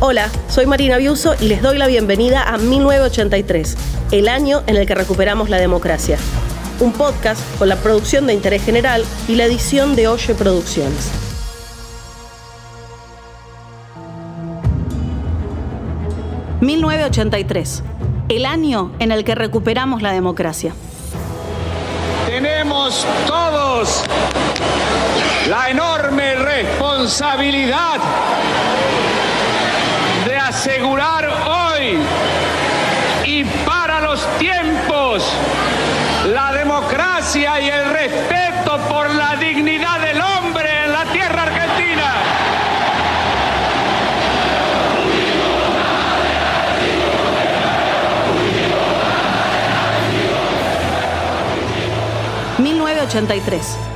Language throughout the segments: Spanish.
Hola, soy Marina Biuso y les doy la bienvenida a 1983, el año en el que recuperamos la democracia. Un podcast con la producción de interés general y la edición de Oye Producciones. ...1983... ...el año en el que recuperamos la democracia. Tenemos todos... ...la enorme responsabilidad asegurar hoy y para los tiempos la democracia y el respeto por la dignidad del hombre en la tierra argentina. ...1983...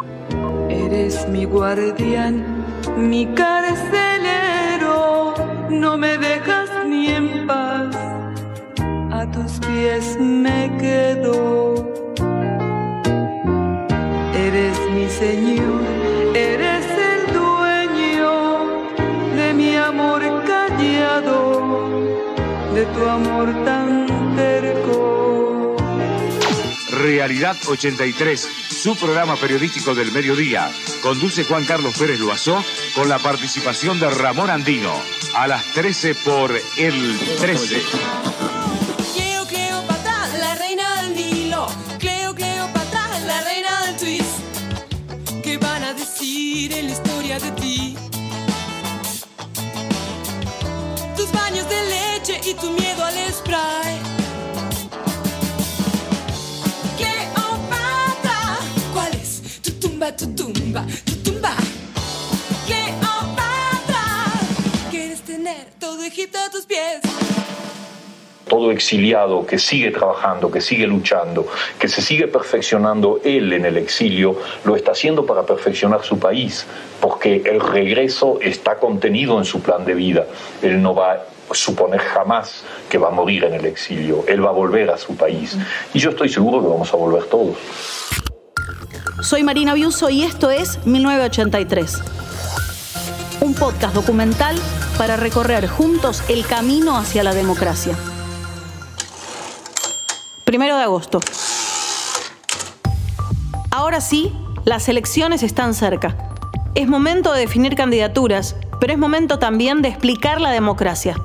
Eres mi guardián, mi carcelero, no me dejas ni en paz, a tus pies me quedo. Eres mi Señor, eres el dueño de mi amor callado, de tu amor tan terco. Realidad 83 su programa periodístico del mediodía. Conduce Juan Carlos Pérez Loazó con la participación de Ramón Andino. A las 13 por el 13. Cleo, Cleopatra, la reina del Nilo. Cleo, Cleopatra, la reina del twist. ¿Qué van a decir en la historia de ti? Tus baños de leche y tu miedo al tu tumba, tu tumba. Quieres tener todo Egipto a tus pies todo exiliado que sigue trabajando, que sigue luchando, que se sigue perfeccionando él en el exilio, lo está haciendo para perfeccionar su país, porque el regreso está contenido en su plan de vida. Él no va a suponer jamás que va a morir en el exilio, él va a volver a su país. Y yo estoy seguro que vamos a volver todos. Soy Marina Biuso y esto es 1983. Un podcast documental para recorrer juntos el camino hacia la democracia. Primero de agosto. Ahora sí, las elecciones están cerca. Es momento de definir candidaturas, pero es momento también de explicar la democracia.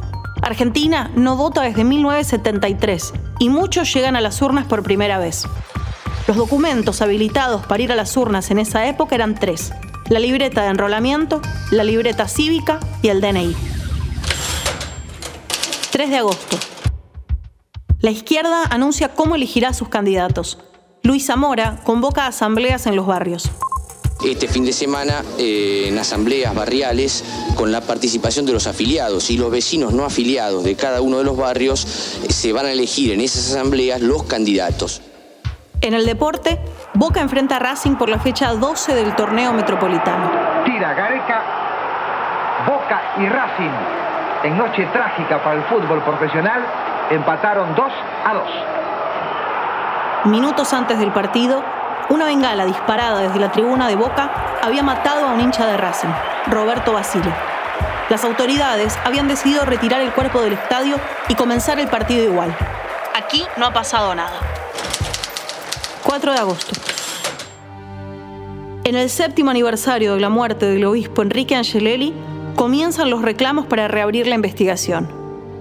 Argentina no vota desde 1973 y muchos llegan a las urnas por primera vez. Los documentos habilitados para ir a las urnas en esa época eran tres. La libreta de enrolamiento, la libreta cívica y el DNI. 3 de agosto. La izquierda anuncia cómo elegirá a sus candidatos. Luis Zamora convoca asambleas en los barrios. Este fin de semana eh, en asambleas barriales con la participación de los afiliados y los vecinos no afiliados de cada uno de los barrios eh, se van a elegir en esas asambleas los candidatos. En el deporte, Boca enfrenta a Racing por la fecha 12 del torneo metropolitano. Tira Gareca, Boca y Racing. En noche trágica para el fútbol profesional, empataron 2 a 2. Minutos antes del partido, una bengala disparada desde la tribuna de Boca había matado a un hincha de Racing, Roberto Basile. Las autoridades habían decidido retirar el cuerpo del estadio y comenzar el partido igual. Aquí no ha pasado nada. 4 de agosto. En el séptimo aniversario de la muerte del obispo Enrique Angelelli, comienzan los reclamos para reabrir la investigación.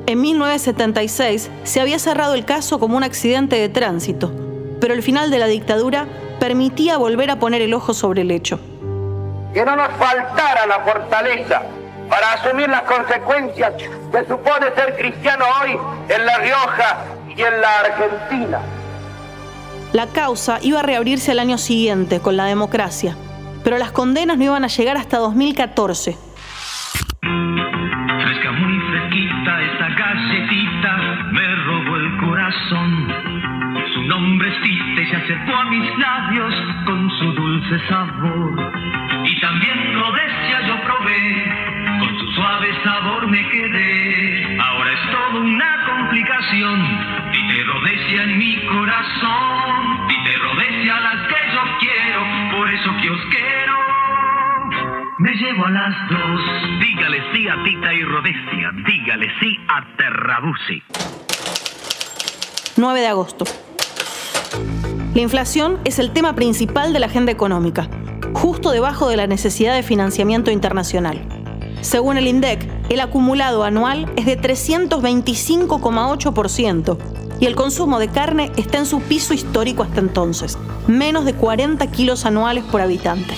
En 1976 se había cerrado el caso como un accidente de tránsito, pero el final de la dictadura permitía volver a poner el ojo sobre el hecho. Que no nos faltara la fortaleza para asumir las consecuencias que supone ser cristiano hoy en La Rioja y en la Argentina. La causa iba a reabrirse al año siguiente, con la democracia, pero las condenas no iban a llegar hasta 2014. Fresca, muy fresquita, esta galletita me robó el corazón. Su nombre es se acercó a mis labios con su dulce sabor. Y también Rodesia yo probé, con su suave sabor me quedé. Ahora es todo una complicación en mi corazón, Dite Rhodesia las que yo quiero, por eso que os quiero. Me llevo a las dos. Dígale sí a Tita y Rhodesia, dígale sí a Terrabusi. 9 de agosto. La inflación es el tema principal de la agenda económica, justo debajo de la necesidad de financiamiento internacional. Según el INDEC, el acumulado anual es de 325,8% y el consumo de carne está en su piso histórico hasta entonces, menos de 40 kilos anuales por habitante.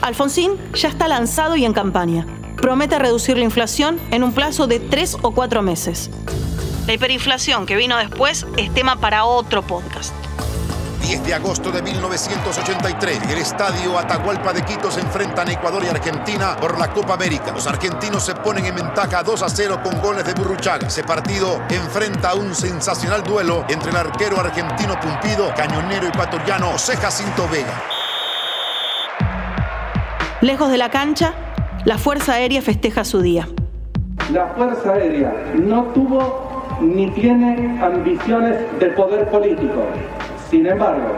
Alfonsín ya está lanzado y en campaña. Promete reducir la inflación en un plazo de tres o cuatro meses. La hiperinflación que vino después es tema para otro podcast. 10 de agosto de 1983, el estadio Atahualpa de Quito se enfrentan a Ecuador y Argentina por la Copa América. Los argentinos se ponen en ventaja 2 a 0 con goles de Burruchaga. Ese partido enfrenta a un sensacional duelo entre el arquero argentino Pumpido, cañonero ecuatoriano José Jacinto Vega. Lejos de la cancha, la Fuerza Aérea festeja su día. La Fuerza Aérea no tuvo ni tiene ambiciones de poder político. Sin embargo,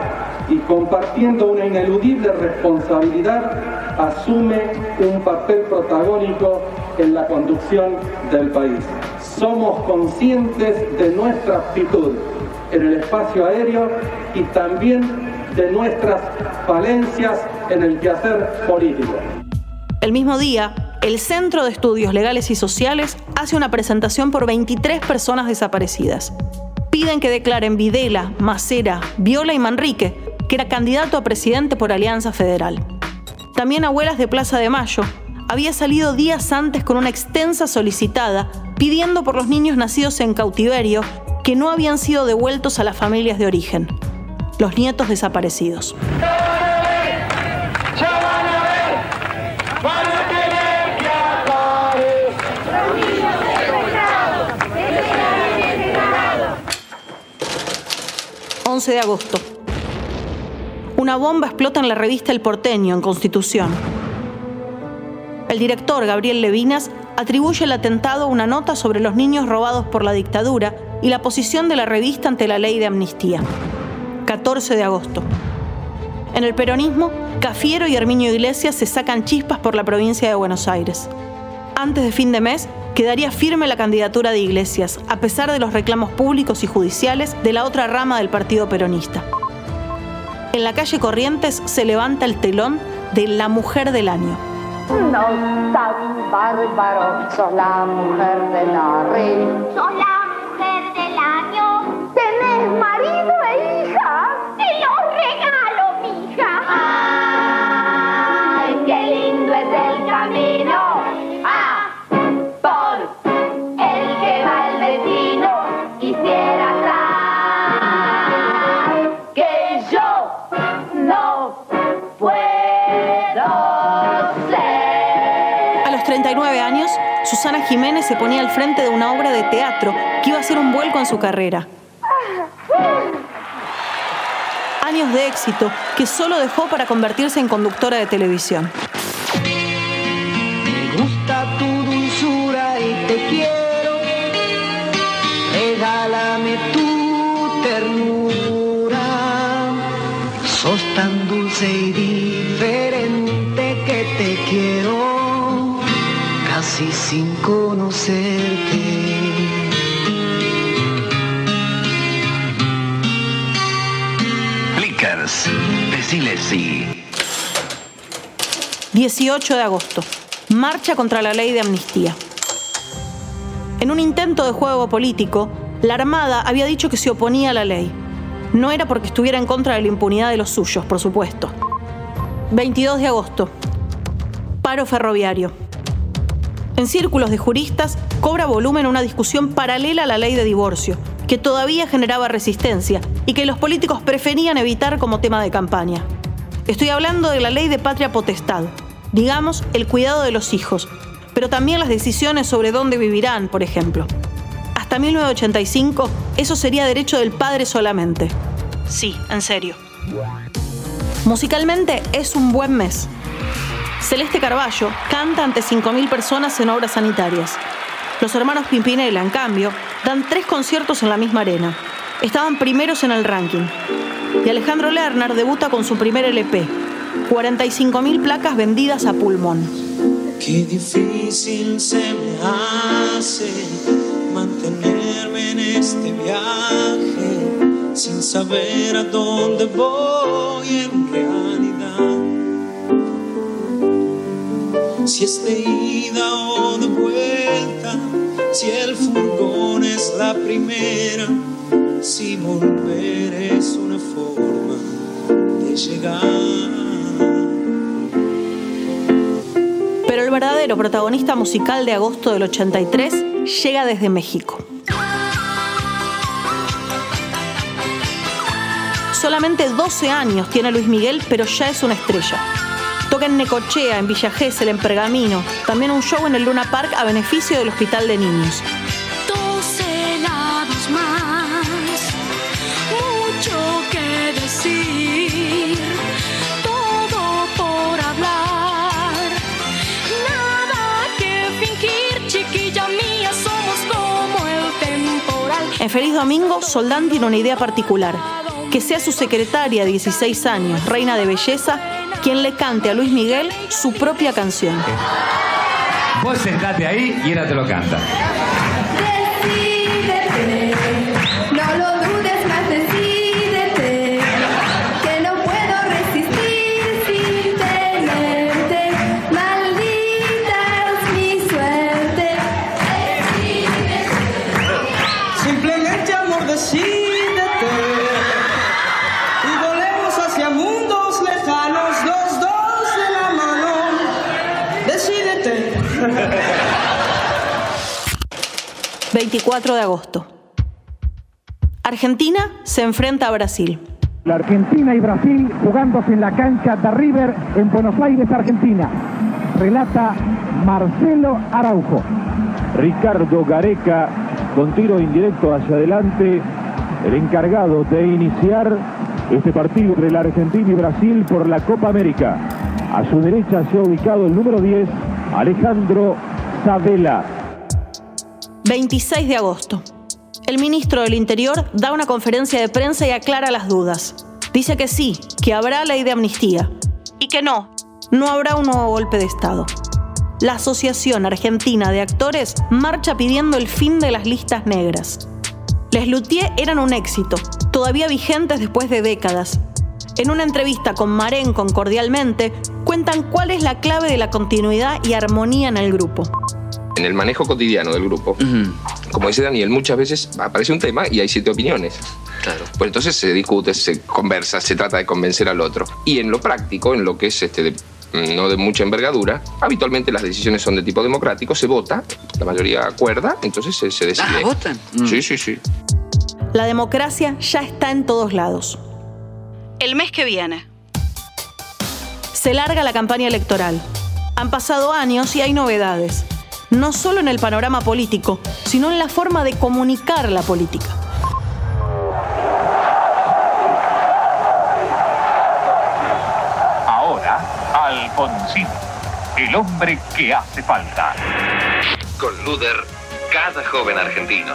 y compartiendo una ineludible responsabilidad, asume un papel protagónico en la conducción del país. Somos conscientes de nuestra actitud en el espacio aéreo y también de nuestras falencias en el quehacer político. El mismo día, el Centro de Estudios Legales y Sociales hace una presentación por 23 personas desaparecidas. Piden que declaren Videla, Macera, Viola y Manrique, que era candidato a presidente por Alianza Federal. También Abuelas de Plaza de Mayo había salido días antes con una extensa solicitada pidiendo por los niños nacidos en cautiverio que no habían sido devueltos a las familias de origen, los nietos desaparecidos. 11 de agosto. Una bomba explota en la revista El Porteño, en Constitución. El director Gabriel Levinas atribuye el atentado a una nota sobre los niños robados por la dictadura y la posición de la revista ante la ley de amnistía. 14 de agosto. En el peronismo, Cafiero y Herminio Iglesias se sacan chispas por la provincia de Buenos Aires. Antes de fin de mes, quedaría firme la candidatura de Iglesias, a pesar de los reclamos públicos y judiciales de la otra rama del partido peronista. En la calle Corrientes se levanta el telón de La Mujer del Año. No tan bárbaro, sos la mujer de la Jiménez se ponía al frente de una obra de teatro que iba a ser un vuelco en su carrera. Años de éxito que solo dejó para convertirse en conductora de televisión. Me gusta tu dulzura y te quiero. Regálame tu ternura. Sos tan dulce y casi sin conocerte. Flickers, decile sí. 18 de agosto. Marcha contra la ley de amnistía. En un intento de juego político, la Armada había dicho que se oponía a la ley. No era porque estuviera en contra de la impunidad de los suyos, por supuesto. 22 de agosto. Paro ferroviario. En círculos de juristas cobra volumen una discusión paralela a la ley de divorcio, que todavía generaba resistencia y que los políticos preferían evitar como tema de campaña. Estoy hablando de la ley de patria potestad, digamos, el cuidado de los hijos, pero también las decisiones sobre dónde vivirán, por ejemplo. Hasta 1985, eso sería derecho del padre solamente. Sí, en serio. Musicalmente es un buen mes. Celeste Carballo canta ante 5.000 personas en obras sanitarias. Los hermanos Pimpinela, en cambio, dan tres conciertos en la misma arena. Estaban primeros en el ranking. Y Alejandro Lerner debuta con su primer LP, 45.000 placas vendidas a pulmón. Qué difícil se me hace mantenerme en este viaje sin saber a dónde voy en realidad. Si es de ida o de vuelta, si el furgón es la primera, si volver es una forma de llegar. Pero el verdadero protagonista musical de agosto del 83 llega desde México. Solamente 12 años tiene Luis Miguel, pero ya es una estrella. Toca en Necochea, en Villa Gesell, en Pergamino. También un show en el Luna Park a beneficio del Hospital de Niños. Dos helados más, mucho que decir, todo por hablar, nada que fingir, chiquilla mía, somos como el temporal. En Feliz Domingo, Soldán tiene una idea particular. Que sea su secretaria de 16 años, reina de belleza, quien le cante a Luis Miguel su propia canción. Vos sentate ahí y ella te lo canta. 24 de agosto. Argentina se enfrenta a Brasil. La Argentina y Brasil jugándose en la cancha de River en Buenos Aires, Argentina. Relata Marcelo Araujo. Ricardo Gareca con tiro indirecto hacia adelante, el encargado de iniciar este partido entre la Argentina y Brasil por la Copa América. A su derecha se ha ubicado el número 10, Alejandro Sabela. 26 de agosto. El ministro del Interior da una conferencia de prensa y aclara las dudas. Dice que sí, que habrá ley de amnistía. Y que no, no habrá un nuevo golpe de Estado. La Asociación Argentina de Actores marcha pidiendo el fin de las listas negras. Les Luthier eran un éxito, todavía vigentes después de décadas. En una entrevista con Marén con Cordialmente, cuentan cuál es la clave de la continuidad y armonía en el grupo. En el manejo cotidiano del grupo, como dice Daniel, muchas veces aparece un tema y hay siete opiniones. Claro. Pues entonces se discute, se conversa, se trata de convencer al otro. Y en lo práctico, en lo que es este de- no de mucha envergadura, habitualmente las decisiones son de tipo democrático, se vota, la mayoría acuerda, entonces se, se decide. Ah, ¿votan? Sí, sí, sí. La democracia ya está en todos lados. El mes que viene. Se larga la campaña electoral. Han pasado años y hay novedades. No solo en el panorama político, sino en la forma de comunicar la política. Ahora, Alfonsín, el hombre que hace falta. Con Luder, cada joven argentino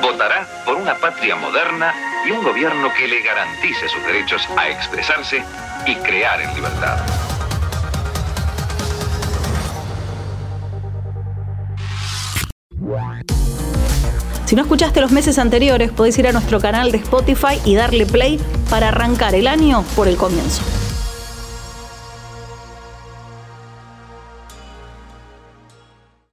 votará por una patria moderna y un gobierno que le garantice sus derechos a expresarse y crear en libertad. Si no escuchaste los meses anteriores, podés ir a nuestro canal de Spotify y darle play para arrancar el año por el comienzo.